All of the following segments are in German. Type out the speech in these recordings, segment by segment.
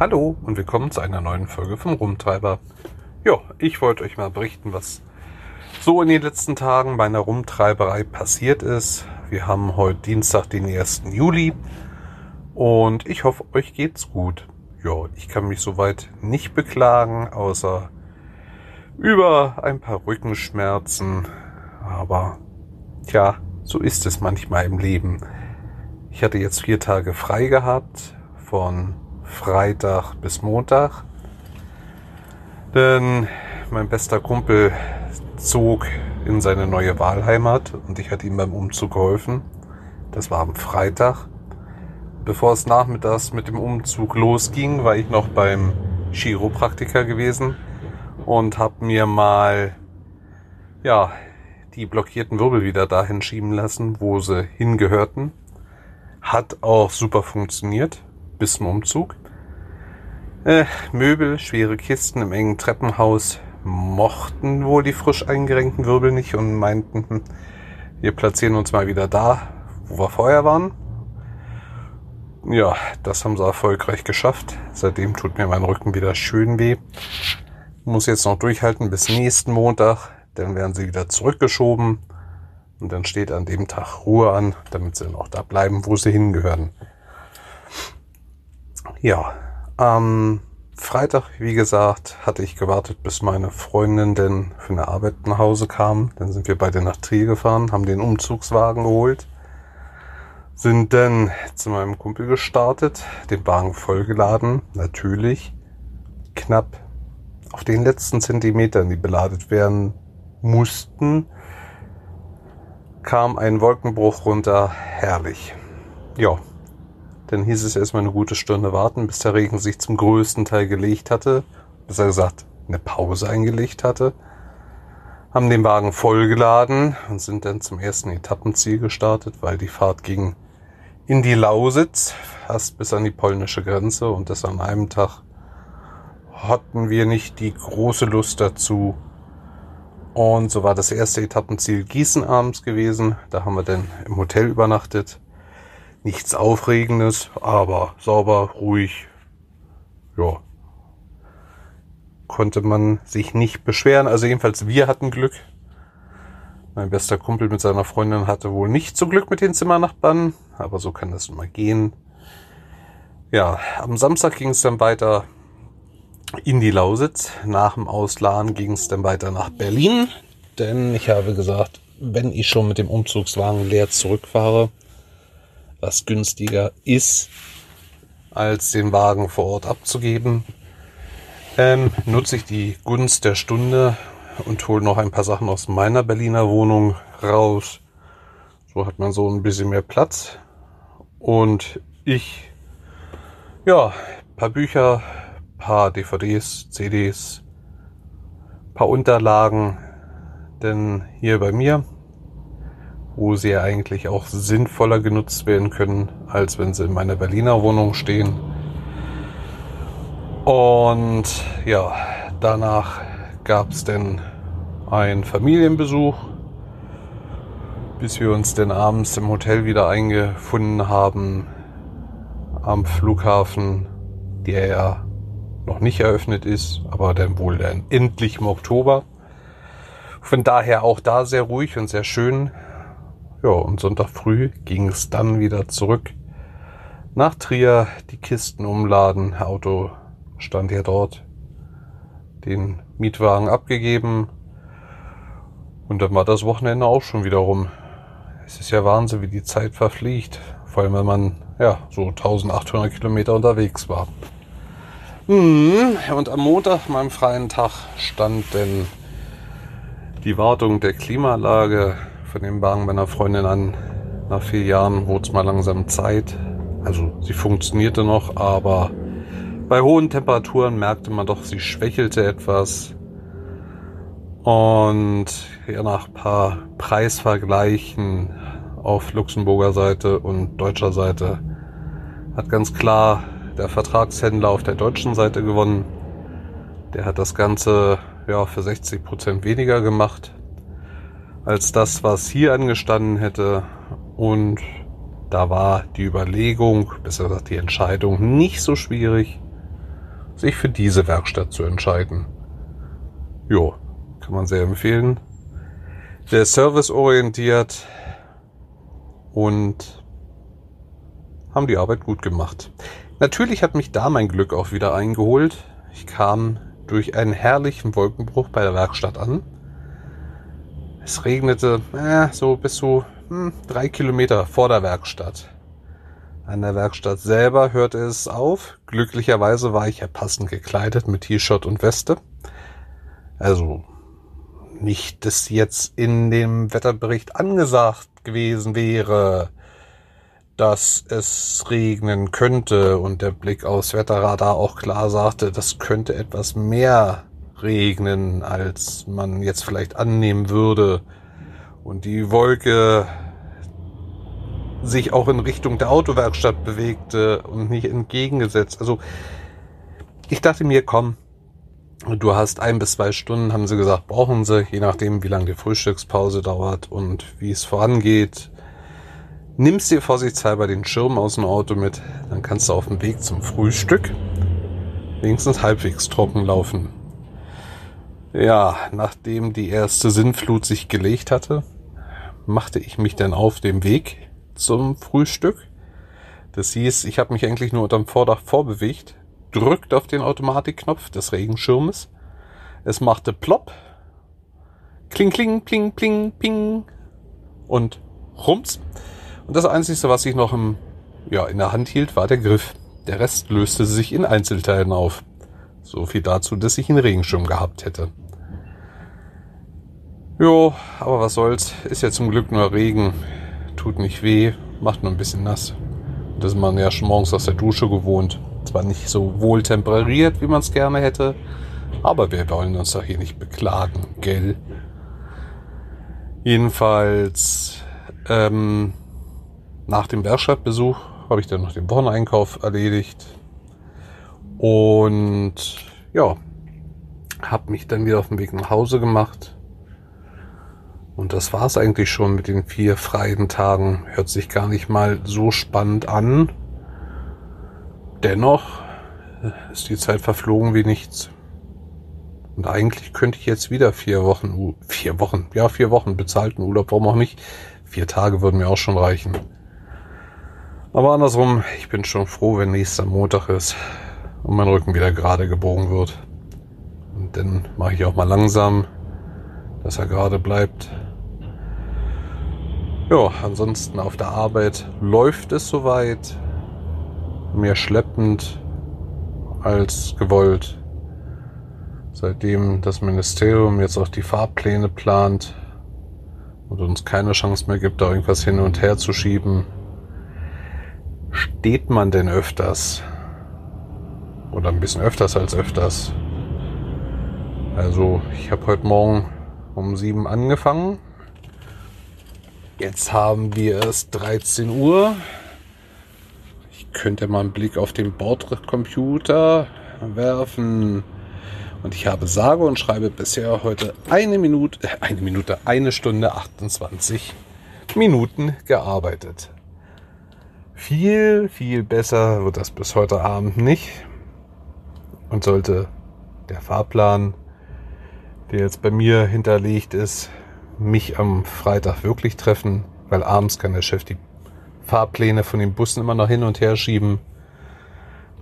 Hallo und willkommen zu einer neuen Folge vom Rumtreiber. Ja, ich wollte euch mal berichten, was so in den letzten Tagen bei einer Rumtreiberei passiert ist. Wir haben heute Dienstag, den 1. Juli und ich hoffe, euch geht's gut. Ja, ich kann mich soweit nicht beklagen, außer über ein paar Rückenschmerzen. Aber tja, so ist es manchmal im Leben. Ich hatte jetzt vier Tage frei gehabt, von Freitag bis Montag. Denn mein bester Kumpel zog in seine neue Wahlheimat und ich hatte ihm beim Umzug geholfen. Das war am Freitag. Bevor es nachmittags mit dem Umzug losging, war ich noch beim Chiropraktiker gewesen und habe mir mal ja die blockierten Wirbel wieder dahin schieben lassen, wo sie hingehörten. Hat auch super funktioniert bis zum Umzug. Äh, Möbel, schwere Kisten im engen Treppenhaus mochten wohl die frisch eingerenkten Wirbel nicht und meinten, hm, wir platzieren uns mal wieder da, wo wir vorher waren. Ja, das haben sie erfolgreich geschafft. Seitdem tut mir mein Rücken wieder schön weh. Muss jetzt noch durchhalten bis nächsten Montag. Dann werden sie wieder zurückgeschoben. Und dann steht an dem Tag Ruhe an, damit sie noch da bleiben, wo sie hingehören. Ja, am Freitag, wie gesagt, hatte ich gewartet, bis meine Freundin denn für eine Arbeit nach Hause kam. Dann sind wir beide nach Trier gefahren, haben den Umzugswagen geholt, sind dann zu meinem Kumpel gestartet, den Wagen vollgeladen, natürlich knapp auf den letzten Zentimetern, die beladet werden mussten, kam ein Wolkenbruch runter, herrlich. Ja, dann hieß es erstmal eine gute Stunde warten, bis der Regen sich zum größten Teil gelegt hatte. Besser gesagt, eine Pause eingelegt hatte. Haben den Wagen vollgeladen und sind dann zum ersten Etappenziel gestartet, weil die Fahrt ging in die Lausitz, fast bis an die polnische Grenze und das an einem Tag hatten wir nicht die große Lust dazu. Und so war das erste Etappenziel Gießen abends gewesen. Da haben wir dann im Hotel übernachtet Nichts Aufregendes, aber sauber, ruhig. Ja. Konnte man sich nicht beschweren. Also jedenfalls wir hatten Glück. Mein bester Kumpel mit seiner Freundin hatte wohl nicht so Glück mit den Zimmernachbarn, aber so kann das immer gehen. Ja, am Samstag ging es dann weiter in die Lausitz. Nach dem Ausladen ging es dann weiter nach Berlin, denn ich habe gesagt, wenn ich schon mit dem Umzugswagen leer zurückfahre, was günstiger ist, als den Wagen vor Ort abzugeben, ähm, nutze ich die Gunst der Stunde und hole noch ein paar Sachen aus meiner Berliner Wohnung raus. So hat man so ein bisschen mehr Platz. Und ich, ja, paar Bücher, paar DVDs, CDs, paar Unterlagen. Denn hier bei mir wo sie ja eigentlich auch sinnvoller genutzt werden können, als wenn sie in meiner Berliner Wohnung stehen. Und ja, danach gab es dann einen Familienbesuch, bis wir uns dann abends im Hotel wieder eingefunden haben am Flughafen, der ja noch nicht eröffnet ist, aber dann wohl dann endlich im Oktober. Von daher auch da sehr ruhig und sehr schön. Ja, und Sonntag früh ging es dann wieder zurück nach Trier, die Kisten umladen, Auto stand ja dort, den Mietwagen abgegeben und dann war das Wochenende auch schon wieder rum. Es ist ja Wahnsinn, wie die Zeit verfliegt, vor allem wenn man ja so 1800 Kilometer unterwegs war. Hm, und am Montag, meinem freien Tag, stand denn die Wartung der Klimaanlage von dem Wagen meiner Freundin an. Nach vier Jahren wurde es mal langsam Zeit. Also sie funktionierte noch, aber bei hohen Temperaturen merkte man doch, sie schwächelte etwas. Und ja, nach paar Preisvergleichen auf Luxemburger Seite und deutscher Seite hat ganz klar der Vertragshändler auf der deutschen Seite gewonnen. Der hat das Ganze ja für 60 Prozent weniger gemacht als das, was hier angestanden hätte. Und da war die Überlegung, besser gesagt die Entscheidung, nicht so schwierig. sich für diese Werkstatt zu entscheiden. Jo, kann man sehr empfehlen. Der Service orientiert und haben die Arbeit gut gemacht. Natürlich hat mich da mein Glück auch wieder eingeholt. Ich kam durch einen herrlichen Wolkenbruch bei der Werkstatt an. Es regnete äh, so bis zu hm, drei Kilometer vor der Werkstatt. An der Werkstatt selber hörte es auf. Glücklicherweise war ich ja passend gekleidet mit T-Shirt und Weste. Also nicht, dass jetzt in dem Wetterbericht angesagt gewesen wäre, dass es regnen könnte und der Blick aus Wetterradar auch klar sagte, das könnte etwas mehr regnen, als man jetzt vielleicht annehmen würde. Und die Wolke sich auch in Richtung der Autowerkstatt bewegte und nicht entgegengesetzt. Also ich dachte mir, komm, du hast ein bis zwei Stunden, haben sie gesagt, brauchen sie, je nachdem, wie lange die Frühstückspause dauert und wie es vorangeht. Nimmst dir vorsichtshalber den Schirm aus dem Auto mit, dann kannst du auf dem Weg zum Frühstück wenigstens halbwegs trocken laufen. Ja, nachdem die erste Sinnflut sich gelegt hatte, machte ich mich dann auf dem Weg zum Frühstück. Das hieß, ich habe mich eigentlich nur unterm Vordach vorbewegt, drückt auf den Automatikknopf des Regenschirmes. Es machte plopp, kling, kling, kling, kling, ping und rums. Und das Einzige, was ich noch im, ja, in der Hand hielt, war der Griff. Der Rest löste sich in Einzelteilen auf. So viel dazu, dass ich einen Regenschirm gehabt hätte. Jo, aber was soll's. Ist ja zum Glück nur Regen tut nicht weh, macht nur ein bisschen nass. Das ist man ja schon morgens aus der Dusche gewohnt. Zwar nicht so wohl temperiert, wie man es gerne hätte, aber wir wollen uns doch hier nicht beklagen, gell? Jedenfalls, ähm, nach dem Werkstattbesuch habe ich dann noch den Wocheneinkauf erledigt und ja, habe mich dann wieder auf den Weg nach Hause gemacht und das war's eigentlich schon mit den vier freien Tagen. Hört sich gar nicht mal so spannend an. Dennoch ist die Zeit verflogen wie nichts. Und eigentlich könnte ich jetzt wieder vier Wochen, vier Wochen, ja, vier Wochen bezahlten Urlaub, warum auch nicht? Vier Tage würden mir auch schon reichen. Aber andersrum, ich bin schon froh, wenn nächster Montag ist und mein Rücken wieder gerade gebogen wird. Und dann mache ich auch mal langsam, dass er gerade bleibt. Ja, ansonsten auf der Arbeit läuft es soweit. Mehr schleppend als gewollt. Seitdem das Ministerium jetzt auch die Fahrpläne plant und uns keine Chance mehr gibt, da irgendwas hin und her zu schieben, steht man denn öfters? Oder ein bisschen öfters als öfters. Also, ich habe heute Morgen um sieben angefangen Jetzt haben wir es 13 Uhr. Ich könnte mal einen Blick auf den Bordcomputer werfen. Und ich habe sage und schreibe bisher heute eine Minute, äh, eine Minute, eine Stunde 28 Minuten gearbeitet. Viel, viel besser wird das bis heute Abend nicht. Und sollte der Fahrplan, der jetzt bei mir hinterlegt ist, mich am Freitag wirklich treffen, weil abends kann der Chef die Fahrpläne von den Bussen immer noch hin und her schieben.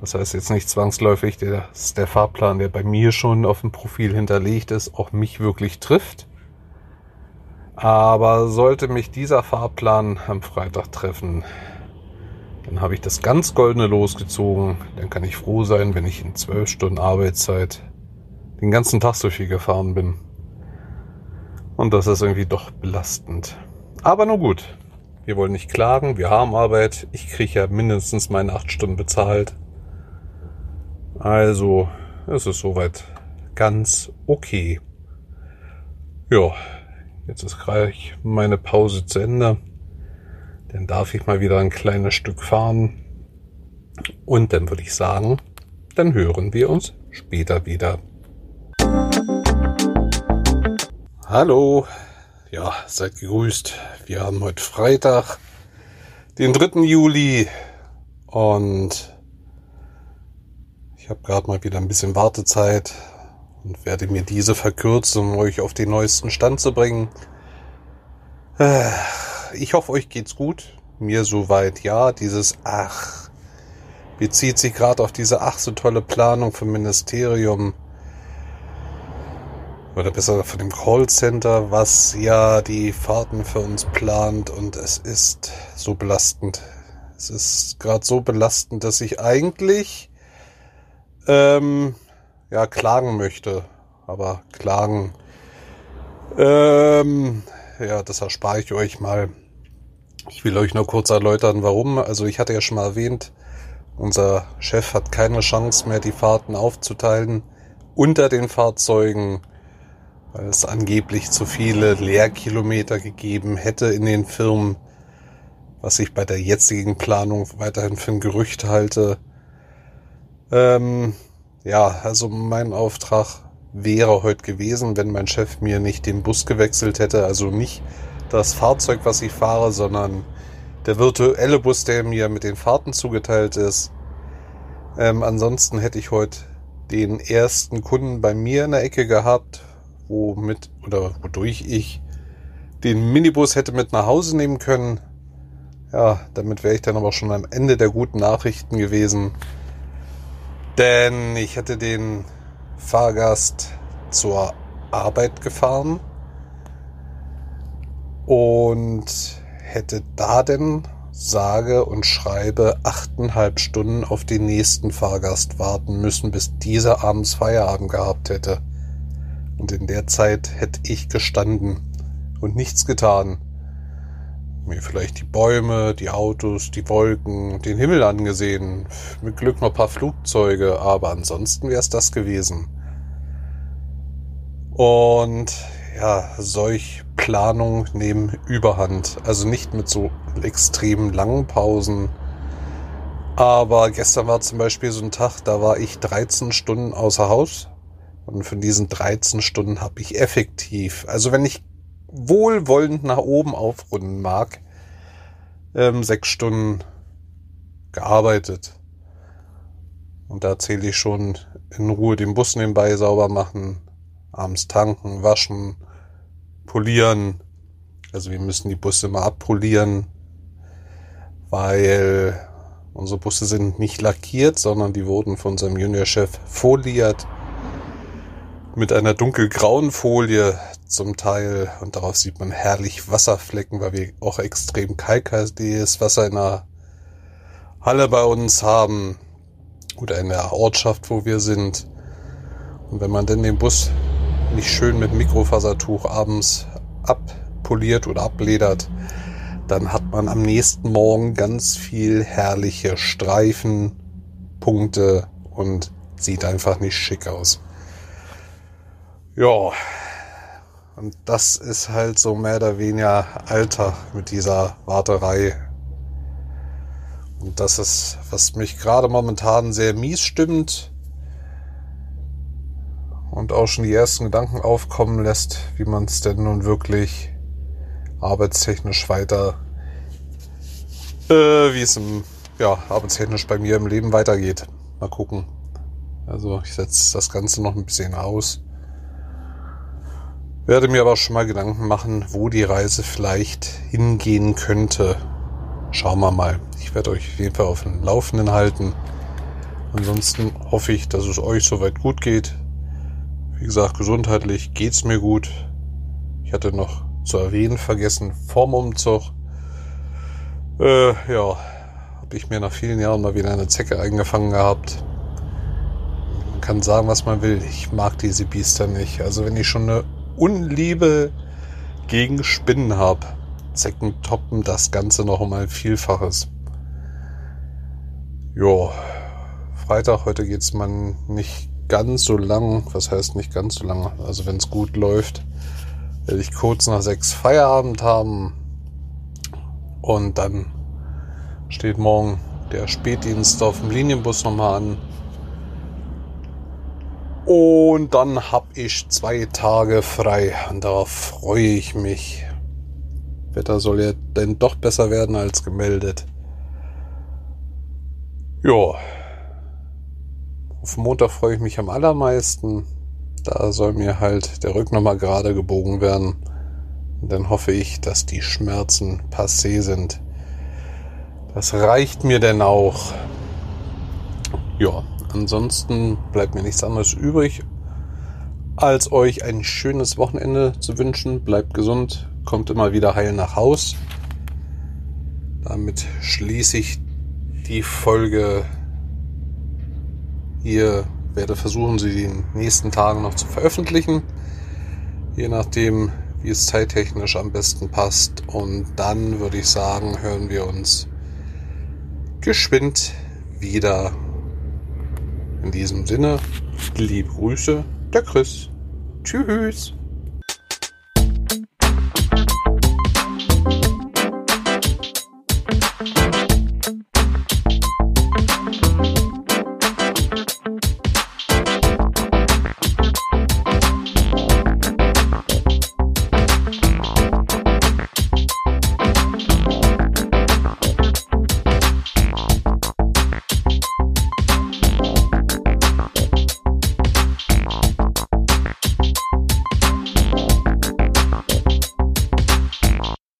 Das heißt jetzt nicht zwangsläufig, dass der Fahrplan, der bei mir schon auf dem Profil hinterlegt ist, auch mich wirklich trifft. Aber sollte mich dieser Fahrplan am Freitag treffen, dann habe ich das ganz goldene losgezogen. Dann kann ich froh sein, wenn ich in zwölf Stunden Arbeitszeit den ganzen Tag so viel gefahren bin. Und das ist irgendwie doch belastend. Aber nur gut. Wir wollen nicht klagen, wir haben Arbeit. Ich kriege ja mindestens meine acht Stunden bezahlt. Also, es ist soweit ganz okay. Ja, jetzt ist gleich meine Pause zu Ende. Dann darf ich mal wieder ein kleines Stück fahren. Und dann würde ich sagen, dann hören wir uns später wieder. Hallo, ja, seid gegrüßt. Wir haben heute Freitag, den 3. Juli und Ich habe gerade mal wieder ein bisschen Wartezeit und werde mir diese verkürzen, um euch auf den neuesten Stand zu bringen. Äh, ich hoffe, euch geht's gut. Mir soweit ja. Dieses Ach bezieht sich gerade auf diese ach so tolle Planung vom Ministerium oder besser von dem Callcenter, was ja die Fahrten für uns plant und es ist so belastend. Es ist gerade so belastend, dass ich eigentlich ähm, ja klagen möchte, aber klagen ähm, ja, das erspare ich euch mal. Ich will euch nur kurz erläutern, warum. Also ich hatte ja schon mal erwähnt, unser Chef hat keine Chance mehr, die Fahrten aufzuteilen unter den Fahrzeugen, weil es angeblich zu viele Leerkilometer gegeben hätte in den Firmen, was ich bei der jetzigen Planung weiterhin für ein Gerücht halte. Ähm, ja, also mein Auftrag wäre heute gewesen, wenn mein Chef mir nicht den Bus gewechselt hätte, also nicht das Fahrzeug, was ich fahre, sondern der virtuelle Bus, der mir mit den Fahrten zugeteilt ist. Ähm, ansonsten hätte ich heute den ersten Kunden bei mir in der Ecke gehabt, womit oder wodurch ich den Minibus hätte mit nach Hause nehmen können. Ja, damit wäre ich dann aber schon am Ende der guten Nachrichten gewesen. Denn ich hätte den Fahrgast zur Arbeit gefahren und hätte da denn sage und schreibe achteinhalb Stunden auf den nächsten Fahrgast warten müssen, bis dieser abends Feierabend gehabt hätte. Und in der Zeit hätte ich gestanden und nichts getan. Mir vielleicht die Bäume, die Autos, die Wolken, den Himmel angesehen, mit Glück noch ein paar Flugzeuge, aber ansonsten wäre es das gewesen. Und ja, solch Planung nehmen Überhand. Also nicht mit so extrem langen Pausen. Aber gestern war zum Beispiel so ein Tag, da war ich 13 Stunden außer Haus. Und von diesen 13 Stunden habe ich effektiv, also wenn ich wohlwollend nach oben aufrunden mag, ähm, sechs Stunden gearbeitet. Und da zähle ich schon in Ruhe den Bus nebenbei sauber machen, abends tanken, waschen, polieren. Also wir müssen die Busse mal abpolieren, weil unsere Busse sind nicht lackiert, sondern die wurden von unserem Juniorchef foliert mit einer dunkelgrauen Folie zum Teil und darauf sieht man herrlich Wasserflecken, weil wir auch extrem kalkhaltiges Wasser in der Halle bei uns haben oder in der Ortschaft, wo wir sind. Und wenn man denn den Bus nicht schön mit Mikrofasertuch abends abpoliert oder abledert, dann hat man am nächsten Morgen ganz viel herrliche Streifen, Punkte und sieht einfach nicht schick aus. Ja, und das ist halt so mehr oder weniger Alter mit dieser Warterei. Und das ist, was mich gerade momentan sehr mies stimmt und auch schon die ersten Gedanken aufkommen lässt, wie man es denn nun wirklich arbeitstechnisch weiter, äh, wie es im, ja, arbeitstechnisch bei mir im Leben weitergeht. Mal gucken. Also ich setze das Ganze noch ein bisschen aus. Werde mir aber schon mal Gedanken machen, wo die Reise vielleicht hingehen könnte. Schauen wir mal. Ich werde euch auf jeden Fall auf dem Laufenden halten. Ansonsten hoffe ich, dass es euch soweit gut geht. Wie gesagt, gesundheitlich geht's mir gut. Ich hatte noch zu erwähnen vergessen, vorm Umzug, äh, ja, habe ich mir nach vielen Jahren mal wieder eine Zecke eingefangen gehabt. Man kann sagen, was man will. Ich mag diese Biester nicht. Also wenn ich schon eine Unliebe gegen Spinnen habe, Zecken toppen das Ganze noch um ein Vielfaches. Jo, Freitag, heute geht's man nicht ganz so lang. Was heißt nicht ganz so lang? Also wenn es gut läuft, werde ich kurz nach sechs Feierabend haben. Und dann steht morgen der Spätdienst auf dem Linienbus nochmal an. Und dann habe ich zwei Tage frei und darauf freue ich mich. Wetter soll ja denn doch besser werden als gemeldet. Ja, Auf Montag freue ich mich am allermeisten. Da soll mir halt der Rücken nochmal gerade gebogen werden. Und dann hoffe ich, dass die Schmerzen passé sind. Das reicht mir denn auch. Ja, ansonsten bleibt mir nichts anderes übrig, als euch ein schönes Wochenende zu wünschen. Bleibt gesund, kommt immer wieder heil nach Haus. Damit schließe ich die Folge hier. Werde versuchen, sie in den nächsten Tagen noch zu veröffentlichen. Je nachdem, wie es zeittechnisch am besten passt. Und dann würde ich sagen, hören wir uns geschwind wieder. In diesem Sinne, liebe Grüße, der Chris. Tschüss.